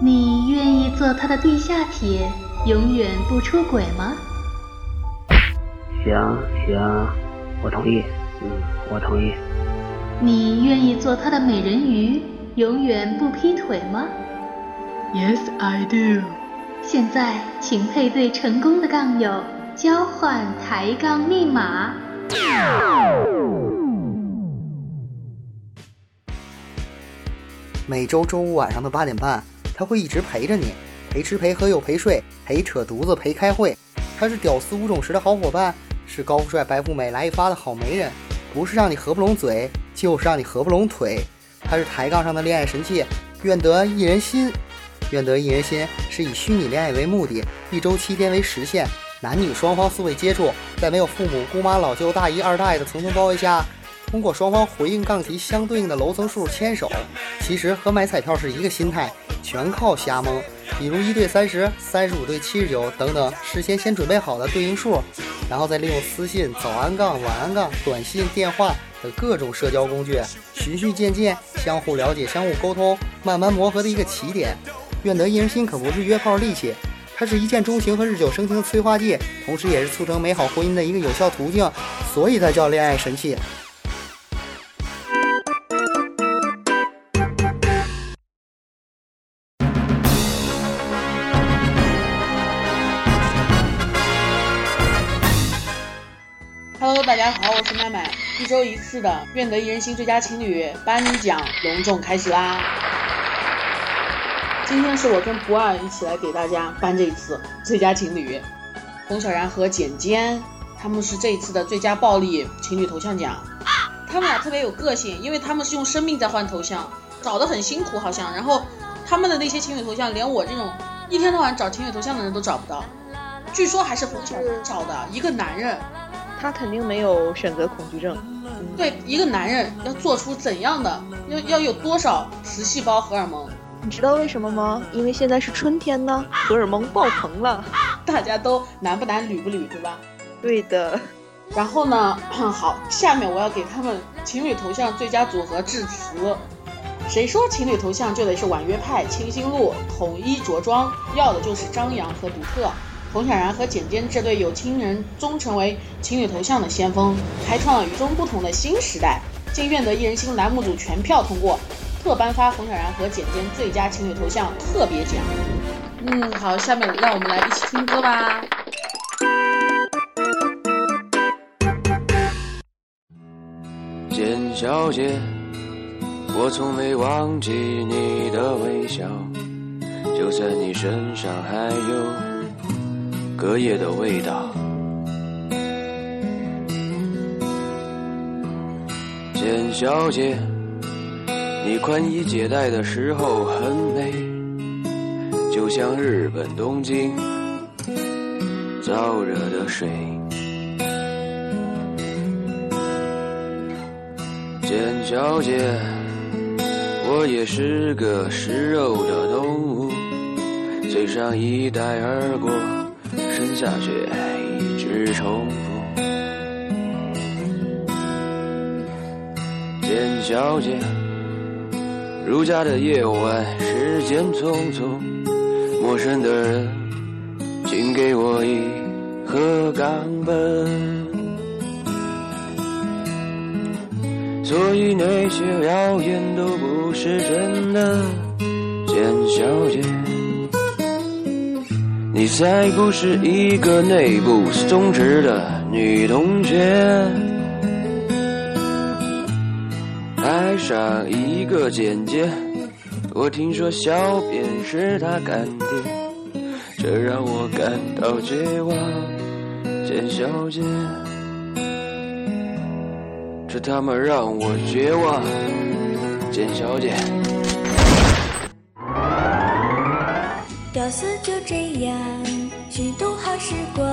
你愿意做他的地下铁，永远不出轨吗？行行，我同意。嗯，我同意。你愿意做他的美人鱼，永远不劈腿吗？Yes, I do。现在，请配对成功的杠友交换抬杠密码。每周周五晚上的八点半，他会一直陪着你，陪吃陪喝又陪睡，陪扯犊子陪开会。他是屌丝五种时的好伙伴，是高富帅白富美来一发的好媒人，不是让你合不拢嘴，就是让你合不拢腿。他是抬杠上的恋爱神器，愿得一人心。愿得一人心是以虚拟恋爱为目的，一周七天为时限，男女双方素未接触，在没有父母、姑妈、老舅、大姨、二大爷的层层包围下。通过双方回应杠题相对应的楼层数牵手，其实和买彩票是一个心态，全靠瞎蒙。比如一对三十，三十五对七十九等等，事先先准备好的对应数，然后再利用私信、早安杠、晚安杠、短信、电话等各种社交工具，循序渐进，相互了解、相互沟通，慢慢磨合的一个起点。愿得一人心可不是约炮利器，它是一见钟情和日久生情的催化剂，同时也是促成美好婚姻的一个有效途径，所以才叫恋爱神器。大家好，我是麦麦。一周一次的《愿得一人心》最佳情侣颁奖隆重开始啦！今天是我跟不二一起来给大家颁这一次最佳情侣，冯小然和简简，他们是这一次的最佳暴力情侣头像奖。他们俩特别有个性，因为他们是用生命在换头像，找的很辛苦好像。然后他们的那些情侣头像，连我这种一天到晚找情侣头像的人都找不到。据说还是冯小然找的一个男人。他肯定没有选择恐惧症。对，一个男人要做出怎样的，要要有多少雌细胞荷尔蒙？你知道为什么吗？因为现在是春天呢，荷尔蒙爆棚了，大家都男不男女不女，对吧？对的。然后呢，好，下面我要给他们情侣头像最佳组合致辞。谁说情侣头像就得是婉约派、清新路、统一着装？要的就是张扬和独特。冯小然和简简这对有情人终成为情侣头像的先锋，开创了与众不同的新时代。经愿得一人心栏目组全票通过，特颁发冯小然和简简最佳情侣头像特别奖。嗯，好，下面让我们来一起听歌吧。简小姐，我从没忘记你的微笑，就算你身上还有。隔夜的味道，简小姐，你宽衣解带的时候很美，就像日本东京燥热的水。简小姐，我也是个食肉的动物，嘴上一带而过。下雪一直重复。简小姐，如家的夜晚，时间匆匆，陌生的人，请给我一盒冈本。所以那些谣言都不是真的，简小姐。你才不是一个内部松弛的女同学，爱上一个姐姐，我听说小便是她干爹，这让我感到绝望，简小姐，这他妈让我绝望，简小姐。屌丝就这样虚度好时光，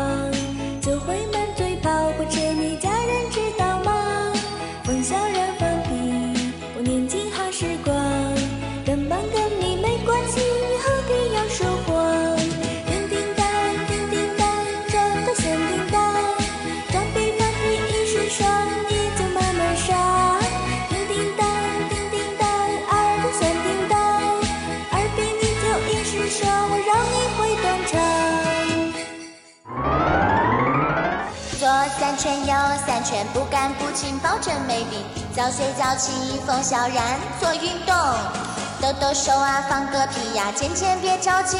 三圈又三圈，不干不净，保证美丽。早睡早起，风小然，做运动，抖抖手啊，放个屁呀，渐渐别着急。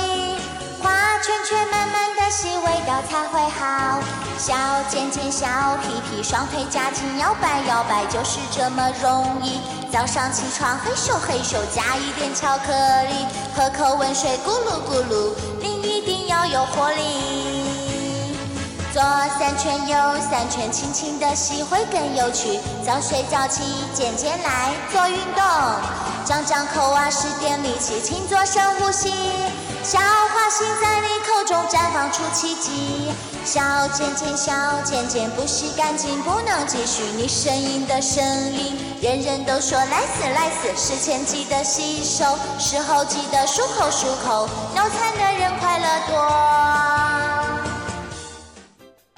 画圈圈，慢慢的吸，味道才会好。小尖尖，小屁屁，双腿夹紧，摇摆摇摆，就是这么容易。早上起床，嘿咻嘿咻，加一点巧克力，喝口温水，咕噜咕噜，你一定要有活力。左三圈，右三圈，轻轻的吸会更有趣。早睡早起，渐渐来做运动，张张口啊，使点力气，请做深呼吸。小花心在你口中绽放出奇迹。小尖尖，小尖尖，不洗干净不能继续。你声音的声音，人人都说来死来死。事前记得洗手，事后记得漱口漱口。脑残的人快乐多。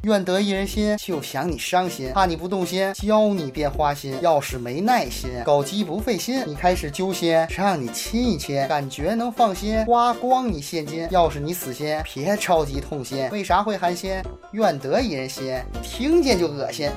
愿得一人心，就想你伤心，怕你不动心，教你变花心。要是没耐心，搞基不费心，你开始揪心，让你亲一亲，感觉能放心，花光你现金。要是你死心，别着急痛心，为啥会寒心？愿得一人心，听见就恶心。